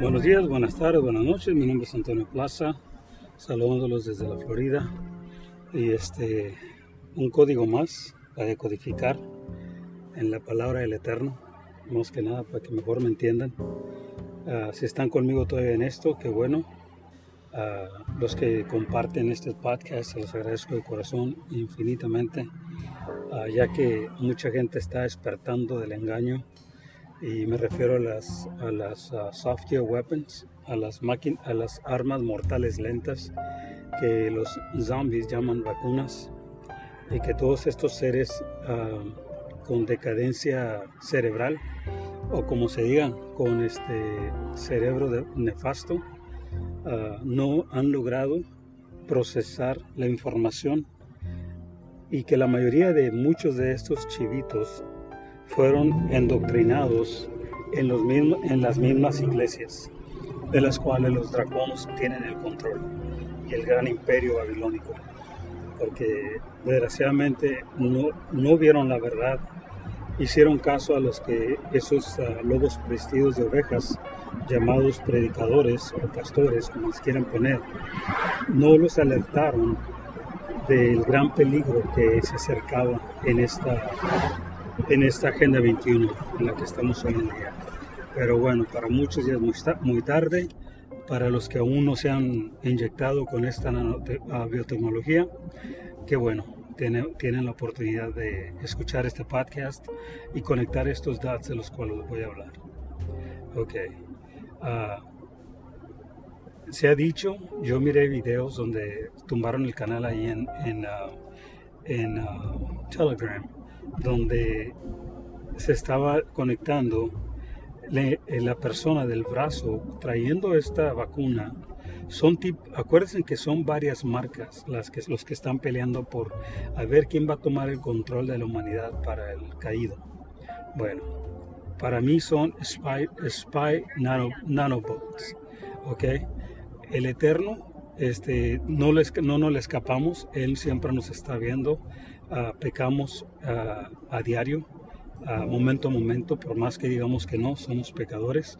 Buenos días, buenas tardes, buenas noches. Mi nombre es Antonio Plaza, saludándolos desde la Florida. Y este, un código más para decodificar en la palabra del Eterno, más que nada para que mejor me entiendan. Ah, si están conmigo todavía en esto, qué bueno. A los que comparten este podcast, los agradezco de corazón infinitamente, ah, ya que mucha gente está despertando del engaño y me refiero a las, a las uh, software weapons, a las, a las armas mortales lentas que los zombies llaman vacunas y que todos estos seres uh, con decadencia cerebral o como se diga con este cerebro nefasto uh, no han logrado procesar la información y que la mayoría de muchos de estos chivitos fueron endoctrinados en, los en las mismas iglesias, de las cuales los draconos tienen el control, y el gran imperio babilónico, porque desgraciadamente no, no vieron la verdad, hicieron caso a los que esos uh, lobos vestidos de ovejas, llamados predicadores o pastores, como les quieran poner, no los alertaron del gran peligro que se acercaba en esta en esta Agenda 21 en la que estamos hoy en día. Pero bueno, para muchos ya es muy, tarde, para los que aún no se han inyectado con esta ah, biotecnología, qué bueno, tienen, tienen, la oportunidad de escuchar este podcast y conectar estos datos de los cuales les voy a hablar. Ok. Uh, se ha dicho, yo miré videos donde tumbaron el canal ahí en, en, uh, en uh, Telegram donde se estaba conectando eh, la persona del brazo trayendo esta vacuna. Son acuérdense que son varias marcas las que, los que están peleando por a ver quién va a tomar el control de la humanidad para el caído. Bueno, para mí son Spy, spy nanobots. ¿Ok? El Eterno, este, no, les, no nos le escapamos, Él siempre nos está viendo pecamos a diario, a momento a momento, por más que digamos que no, somos pecadores.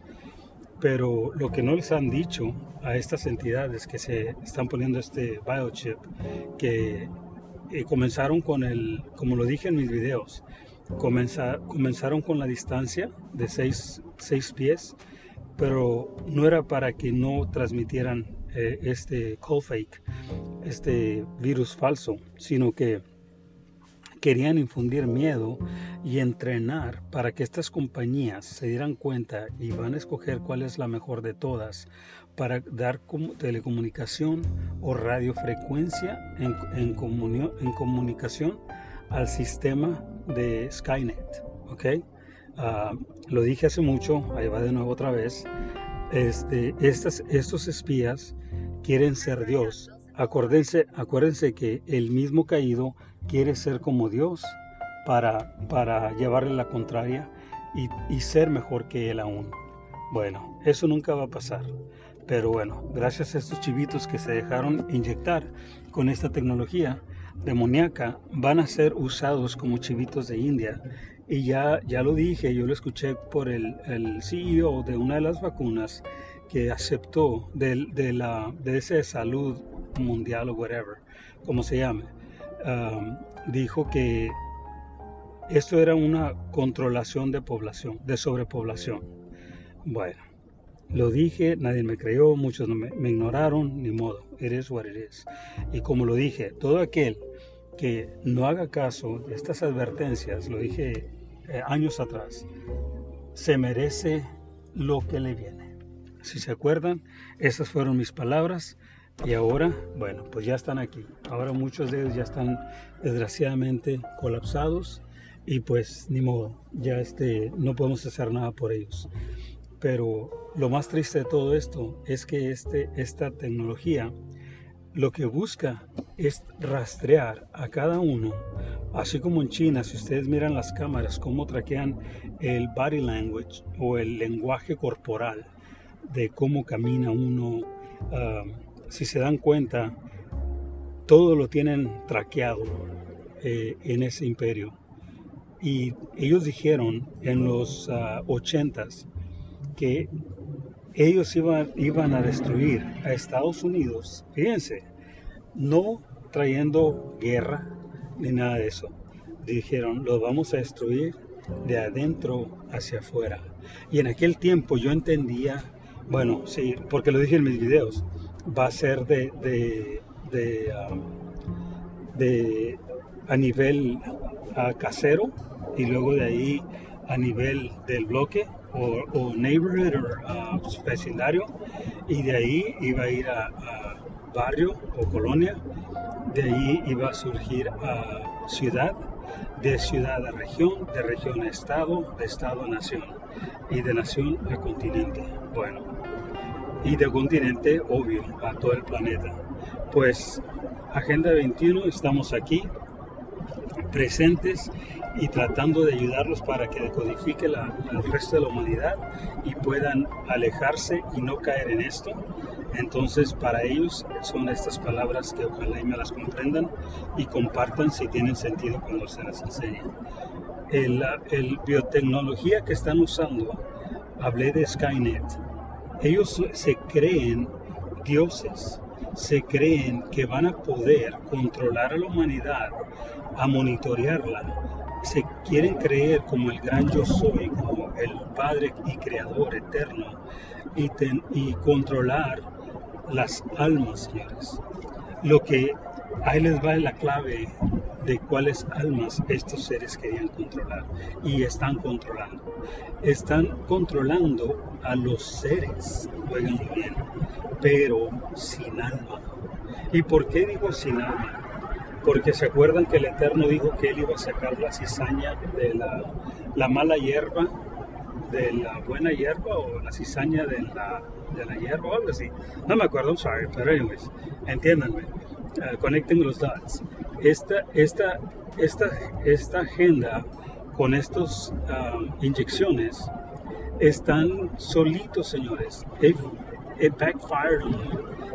Pero lo que no les han dicho a estas entidades que se están poniendo este biochip, que eh, comenzaron con el, como lo dije en mis videos, comenzaron con la distancia de 6 pies, pero no era para que no transmitieran eh, este cold fake, este virus falso, sino que querían infundir miedo y entrenar para que estas compañías se dieran cuenta y van a escoger cuál es la mejor de todas para dar telecomunicación o radiofrecuencia en, en, en comunicación al sistema de Skynet. ¿ok? Ah, lo dije hace mucho, ahí va de nuevo otra vez. Este, estas, estos espías quieren ser Dios. Acuérdense, acuérdense que el mismo caído quiere ser como Dios para, para llevarle la contraria y, ser mejor que Él aún. Bueno, eso nunca va a pasar. Pero bueno, gracias a estos chivitos que se dejaron inyectar con esta tecnología demoníaca, van a ser usados como chivitos de India. Y ya, ya lo dije, yo lo escuché por el, el CEO de una de las vacunas que aceptó de, de, la, de ese salud mundial o whatever, como se llame, dijo que esto era una controlación de población, de sobrepoblación. Bueno, lo dije, nadie me creyó, muchos me, ignoraron, ni modo, eres what it is. Y como lo dije, todo aquel que no haga caso de estas advertencias, lo dije eh, años atrás, se merece lo que le viene. Si se acuerdan, esas fueron mis palabras. Y ahora, bueno, pues ya están aquí. Ahora muchos de ellos ya están desgraciadamente colapsados y pues ni modo, ya este, no podemos hacer nada por ellos. Pero lo más triste de todo esto es que este, esta tecnología lo que busca es rastrear a cada uno, así como en China, si ustedes miran las cámaras, cómo traquean el body language o el lenguaje corporal de cómo camina uno. Ah, si se dan cuenta, todo lo tienen traqueado eh, en ese imperio. Y ellos dijeron en los uh, ochentas que ellos iban, iban a destruir a Estados Unidos, fíjense, no trayendo guerra ni nada de eso. Dijeron, lo vamos a destruir de adentro hacia afuera. Y en aquel tiempo yo entendía, bueno, sí, porque lo dije en mis videos, va a ser de, de, de, um, a nivel casero y luego de ahí a nivel del bloque o, neighborhood o uh, vecindario. Y de ahí iba a ir a, barrio o colonia, de ahí iba a surgir a ciudad, de ciudad a región, de región a estado, de estado a nación y de nación a continente. Bueno, y de continente, obvio, a todo el planeta. Pues Agenda 21, estamos aquí presentes y tratando de ayudarlos para que decodifique la, el resto de la humanidad y puedan alejarse y no caer en esto. Entonces, para ellos son estas palabras que ojalá y me las comprendan y compartan si tienen sentido cuando se las enseñe. El, el biotecnología que están usando, hablé de Skynet. Ellos se creen dioses, se creen que van a poder controlar a la humanidad, a monitorearla, se quieren creer como el gran yo soy, como el Padre y Creador eterno, y, controlar las almas, señores. Lo que ahí les va la clave de cuáles almas estos seres querían controlar y están controlando. Están controlando a los seres, oigan bien, pero sin alma. ¿Y por qué digo sin alma? porque se acuerdan que el Eterno dijo que él iba a sacar la cizaña de la, mala hierba, de la buena hierba o la cizaña de la, de la hierba o algo así. No me acuerdo, sorry, pero anyways, entiéndanme, uh, connecting los dots. Esta, esta, esta, esta agenda con estas um, inyecciones están solitos, señores. It, backfired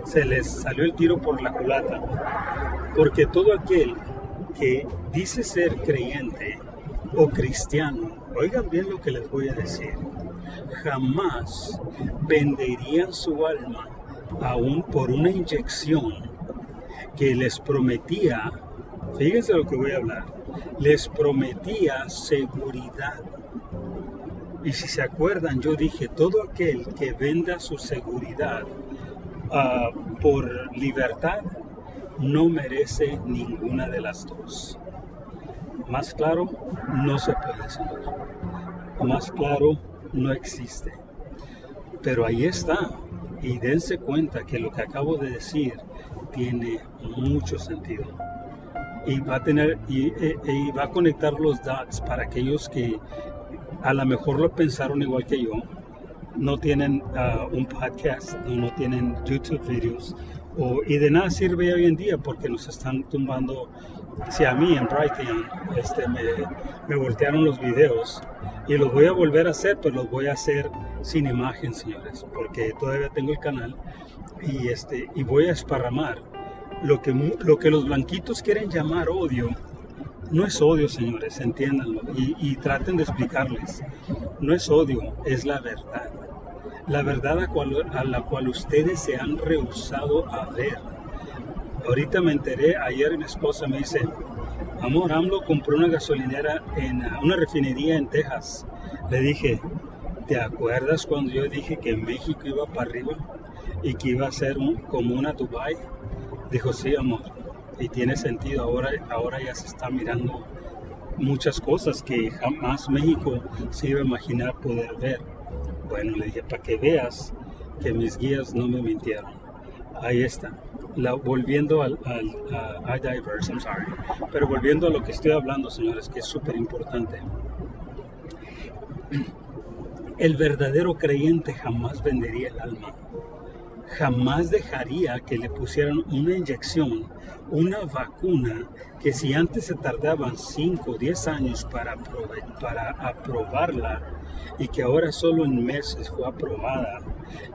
se les salió el tiro por la culata. Porque todo aquel que dice ser creyente o cristiano, oigan bien lo que les voy a decir, jamás venderían su alma aún por una inyección que les prometía, fíjense lo que voy a hablar, les prometía seguridad. Y si se acuerdan, yo dije, todo aquel que venda su seguridad Ah, por libertad no merece ninguna de las dos. Más claro, no se puede, Señor. Más claro, no existe. Pero ahí está. Y dense cuenta que lo que acabo de decir tiene mucho sentido. Y va a tener y, e, e, va a conectar los dots para aquellos que a lo mejor lo pensaron igual que yo, no tienen uh, un podcast, no tienen YouTube videos, y de nada sirve hoy en día porque nos están tumbando. Si a mí en Brighton este, me, me voltearon los videos y los voy a volver a hacer, pero los voy a hacer sin imagen, señores, porque todavía tengo el canal y, este, y voy a esparramar lo que, lo que los blanquitos quieren llamar odio. No es odio, señores, entiéndanlo y traten de explicarles. No es odio, es la verdad la verdad a, la cual ustedes se han rehusado a ver. Ahorita me enteré, ayer mi esposa me dice, amor, AMLO compró una gasolinera en una refinería en Texas. Le dije, ¿te acuerdas cuando yo dije que México iba para arriba y que iba a ser como una Dubai? Dijo, sí, amor, y tiene sentido, ahora, ahora ya se está mirando muchas cosas que jamás México se iba a imaginar poder ver. Bueno, le dije, para que veas que mis guías no me mintieron. Ahí está. La, volviendo al, al diverse, I'm sorry. Pero volviendo a lo que estoy hablando, señores, que es súper importante. El verdadero creyente jamás vendería el alma. Jamás dejaría que le pusieran una inyección, una vacuna, que si antes se tardaban 5 o 10 años para, para aprobarla, y que ahora solo en meses fue aprobada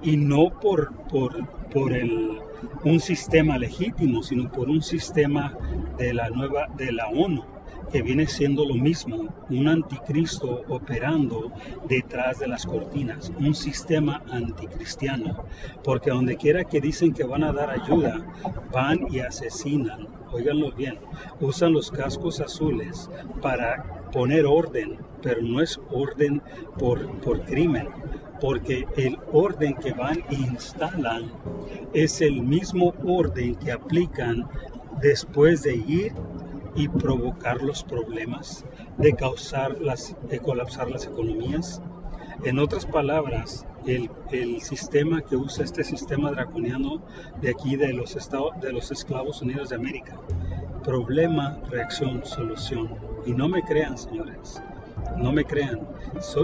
y no por, por, por el, un sistema legítimo, sino por un sistema de la nueva de la ONU que viene siendo lo mismo, un anticristo operando detrás de las cortinas, un sistema anticristiano, porque donde quiera que dicen que van a dar ayuda, van y asesinan, oiganlo bien, usan los cascos azules para poner orden, pero no es orden por, por crimen, porque el orden que van e instalan es el mismo orden que aplican después de ir y provocar los problemas, de causar las, de colapsar las economías. En otras palabras, el, el, sistema que usa este sistema draconiano de aquí de los, estados, de los esclavos unidos de América. Problema, reacción, solución. Y no me crean, señores, no me crean.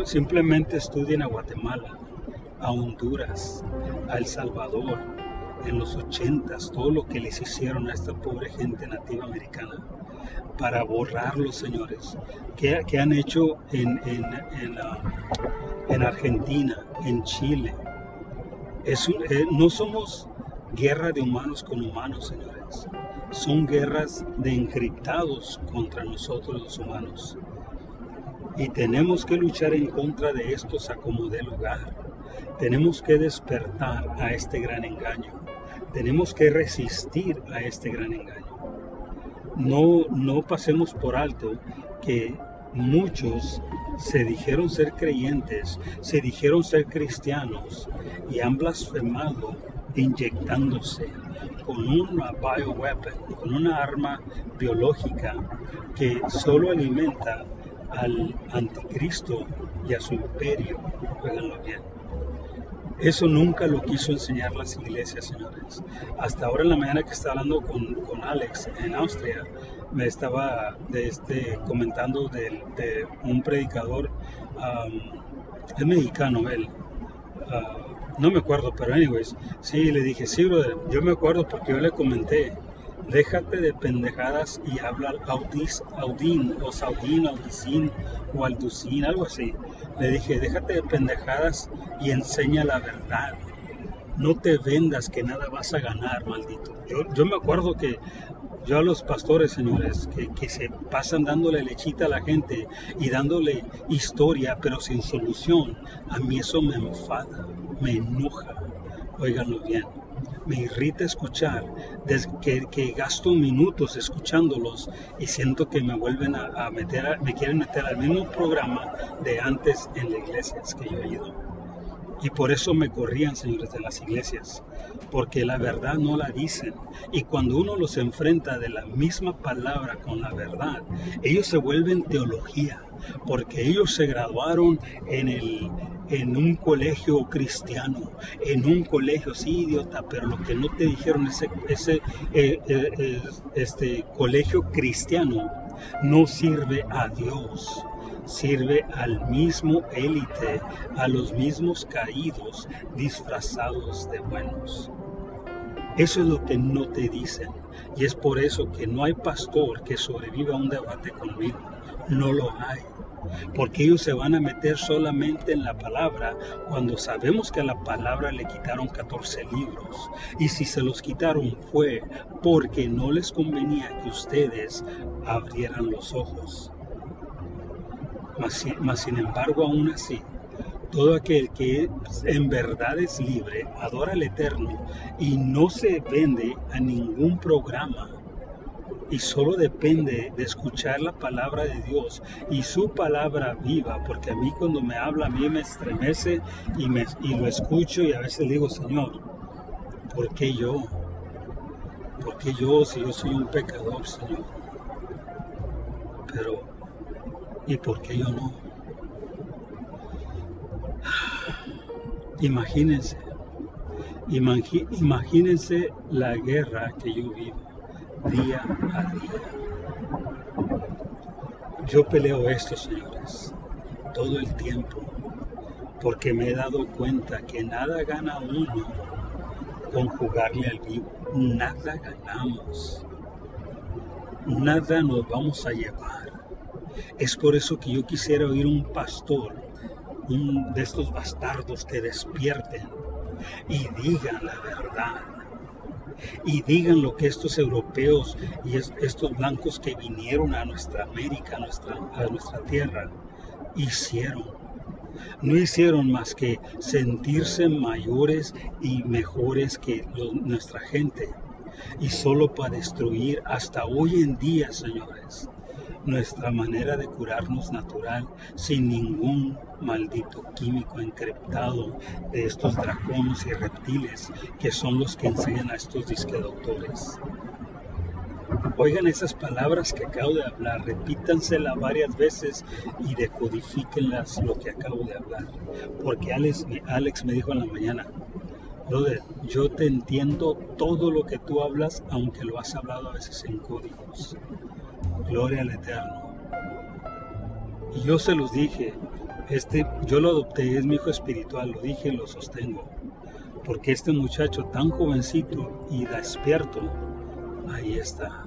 simplemente estudien a Guatemala, a Honduras, a El Salvador, en los ochentas, todo lo que les hicieron a esta pobre gente nativa americana para borrarlos, señores. ¿Qué, qué han hecho en, en, uh, en, Argentina, en Chile? Es eh, no somos guerra de humanos con humanos, señores. Son guerras de encriptados contra nosotros los humanos. Y tenemos que luchar en contra de estos a como lugar. Tenemos que despertar a este gran engaño. Tenemos que resistir a este gran engaño no, no pasemos por alto que muchos se dijeron ser creyentes, se dijeron ser cristianos y han blasfemado inyectándose con una bioweapon, con una arma biológica que solo alimenta al anticristo y a su imperio. bien. Eso nunca lo quiso enseñar las iglesias, señores. Hasta ahora en la mañana que estaba hablando con, con Alex en Austria, me estaba de este, comentando de, un predicador, es mexicano él, ah, no me acuerdo, pero anyways, sí, le dije, sí, brother, yo me acuerdo porque yo le comenté, déjate de pendejadas y habla audis, audín, o saudín, audicín, o alducín, algo así. Le dije, déjate de pendejadas y enseña la verdad. No te vendas que nada vas a ganar, maldito. Yo, yo me acuerdo que yo a los pastores, señores, que, que, se pasan dándole lechita a la gente y dándole historia, pero sin solución, a mí eso me enfada, me enoja. Óiganlo bien me irrita escuchar, desde que, gasto minutos escuchándolos y siento que me vuelven a, meter, me quieren meter al mismo programa de antes en las iglesias que yo he ido. Y por eso me corrían, señores, de las iglesias, porque la verdad no la dicen. Y cuando uno los enfrenta de la misma palabra con la verdad, ellos se vuelven teología, porque ellos se graduaron en, el, en un colegio cristiano, en un colegio, sí, idiota, pero lo que no te dijeron, ese, ese eh, eh, eh, este colegio cristiano no sirve a Dios sirve al mismo élite, a los mismos caídos disfrazados de buenos. Eso es lo que no te dicen. Y es por eso que no hay pastor que sobreviva a un debate conmigo. No lo hay. Porque ellos se van a meter solamente en la palabra cuando sabemos que a la palabra le quitaron 14 libros. Y si se los quitaron fue porque no les convenía que ustedes abrieran los ojos. Mas, sin embargo, aún así, todo aquel que en verdad es libre, adora al Eterno y no se vende a ningún programa y solo depende de escuchar la palabra de Dios y su palabra viva, porque a mí cuando me habla, a mí me estremece y, me, y lo escucho y a veces digo, Señor, ¿por qué yo? ¿Por qué yo si yo soy un pecador, Señor? Pero ¿Y por qué yo no? Imagínense, imagínense la guerra que yo vivo día a día. Yo peleo esto, señores, todo el tiempo, porque me he dado cuenta que nada gana uno con jugarle al vivo. Nada ganamos. Nada nos vamos a llevar es por eso que yo quisiera oír un pastor, un de estos bastardos que despierten y digan la verdad. Y digan lo que estos europeos y estos blancos que vinieron a nuestra América, a nuestra, tierra, hicieron. No hicieron más que sentirse mayores y mejores que nuestra gente. Y solo para destruir hasta hoy en día, señores, nuestra manera de curarnos natural sin ningún maldito químico encriptado de estos dracones y reptiles que son los que enseñan a estos disque doctores. Oigan esas palabras que acabo de hablar, repítanselas varias veces y decodifíquenlas lo que acabo de hablar. Porque Alex, Alex me dijo en la mañana, brother, yo te entiendo todo lo que tú hablas, aunque lo has hablado a veces en códigos. Gloria al Eterno. Y yo se los dije, este, yo lo adopté, es mi hijo espiritual, lo dije y lo sostengo. Porque este muchacho tan jovencito y despierto, ahí está.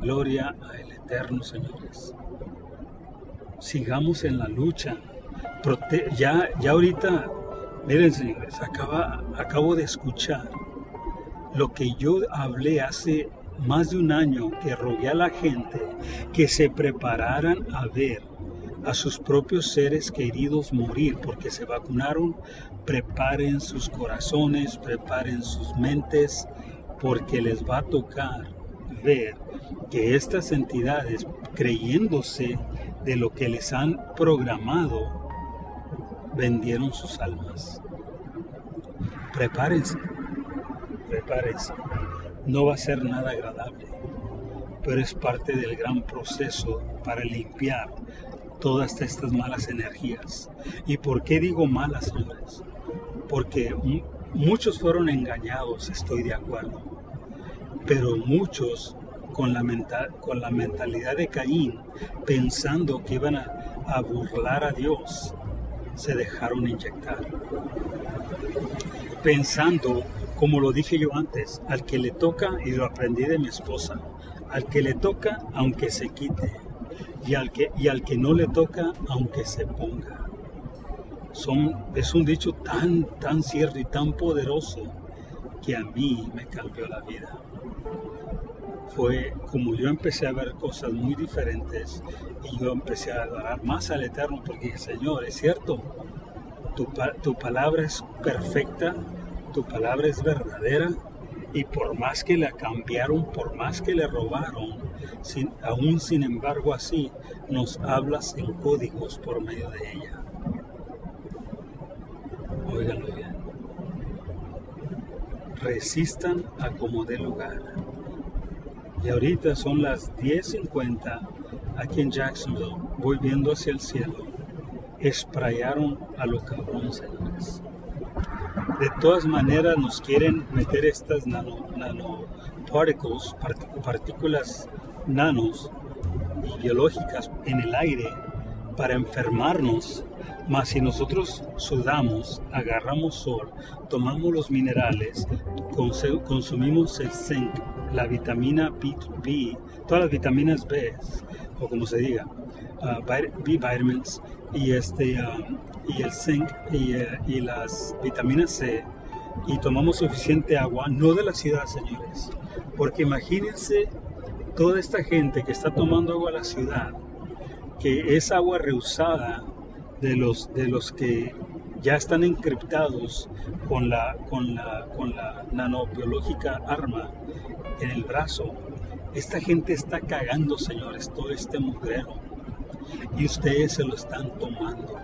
Gloria al Eterno, señores. Sigamos en la lucha. ya, ya ahorita, miren, señores, acaba, acabo de escuchar lo que yo hablé hace más de un año que rogué a la gente que se prepararan a ver a sus propios seres queridos morir porque se vacunaron, preparen sus corazones, preparen sus mentes, porque les va a tocar ver que estas entidades, creyéndose de lo que les han programado, vendieron sus almas. Prepárense, prepárense no va a ser nada agradable, pero es parte del gran proceso para limpiar todas estas malas energías. ¿Y por qué digo malas, señores? Porque muchos fueron engañados, estoy de acuerdo, pero muchos con la, mentalidad de Caín, pensando que iban a, a burlar a Dios, se dejaron inyectar. Pensando como lo dije yo antes, al que le toca, y lo aprendí de mi esposa, al que le toca, aunque se quite, y al que, y al que no le toca, aunque se ponga. Son, es un dicho tan, tan cierto y tan poderoso que a mí me cambió la vida. Fue como yo empecé a ver cosas muy diferentes y yo empecé a adorar más al Eterno porque Señor, es cierto, tu, tu palabra es perfecta, tu palabra es verdadera y por más que la cambiaron, por más que le robaron, sin, aún sin embargo así nos hablas en códigos por medio de ella. Óiganlo bien. Resistan a como dé lugar. Y ahorita son las 10.50 aquí en Jacksonville, voy viendo hacia el cielo. Esprayaron a lo cabrón, señores de todas maneras nos quieren meter estas nano, partículas nanos biológicas en el aire para enfermarnos. Mas si nosotros sudamos, agarramos sol, tomamos los minerales, consumimos el zinc, la vitamina B, todas las vitaminas B, o como se diga, uh, B vitamins, y, este, um, y el zinc y, eh, y, las vitaminas C y tomamos suficiente agua, no de la ciudad, señores. Porque imagínense toda esta gente que está tomando agua de la ciudad, que es agua reusada de los, de los que ya están encriptados con la, con la, con la nanobiológica arma en el brazo. Esta gente está cagando, señores, todo este mugrero y ustedes se lo están tomando.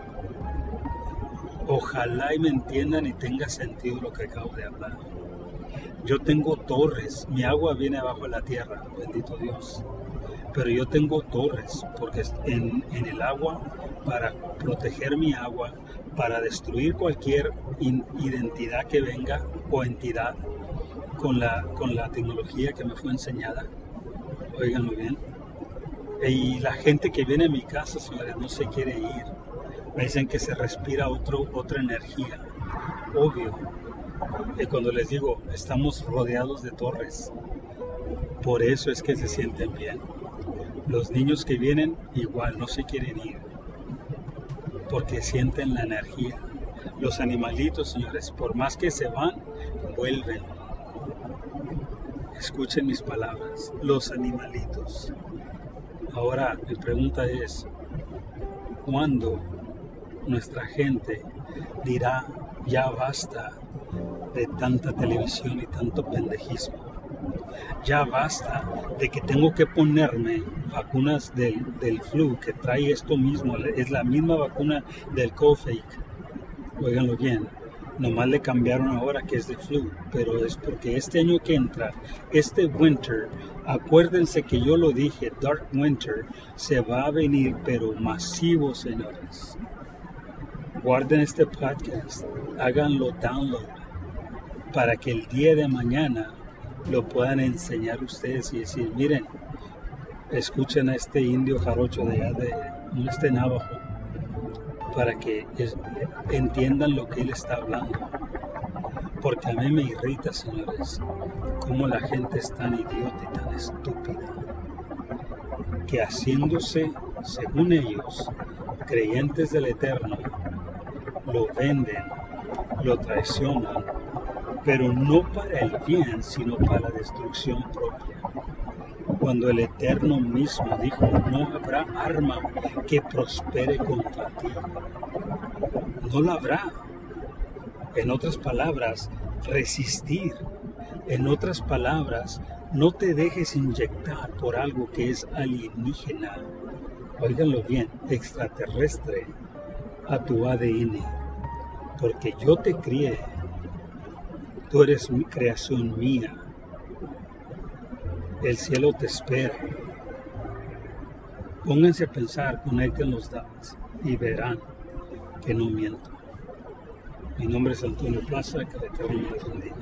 Ojalá y me entiendan y tenga sentido lo que acabo de hablar. Yo tengo torres, mi agua viene abajo de la tierra, bendito Dios. Pero yo tengo torres, porque en, en el agua, para proteger mi agua, para destruir cualquier identidad que venga o entidad con la, con la tecnología que me fue enseñada. Óiganlo bien y la gente que viene a mi casa, señores, no se quiere ir. Me dicen que se respira otro, otra energía. Obvio. Y cuando les digo, estamos rodeados de torres. Por eso es que se sienten bien. Los niños que vienen igual no se quieren ir. Porque sienten la energía. Los animalitos, señores, por más que se van, vuelven. Escuchen mis palabras, los animalitos. Ahora mi pregunta es, ¿cuándo nuestra gente dirá ya basta de tanta televisión y tanto pendejismo? Ya basta de que tengo que ponerme vacunas del, del flu que trae esto mismo, es la misma vacuna del COVID. Óiganlo bien, Nomás le cambiaron ahora que es de flu, pero es porque este año que entra, este winter, acuérdense que yo lo dije, Dark Winter, se va a venir, pero masivo, señores. Guarden este podcast, háganlo download, para que el día de mañana lo puedan enseñar ustedes y decir, miren, escuchen a este indio jarocho de allá de este navajo para que entiendan lo que él está hablando. Porque a mí me irrita, señores, cómo la gente es tan idiota y tan estúpida, que haciéndose, según ellos, creyentes del Eterno, lo venden, lo traicionan, pero no para el bien, sino para la destrucción propia cuando el Eterno mismo dijo, no habrá arma que prospere contra ti. No la habrá. En otras palabras, resistir. En otras palabras, no te dejes inyectar por algo que es alienígena. Óiganlo bien, extraterrestre a tu ADN. Porque yo te crié. Tú eres mi creación mía el cielo te espera. Pónganse a pensar, conecten los datos y verán que no miento. Mi nombre es Antonio Plaza, que el Eterno bendiga.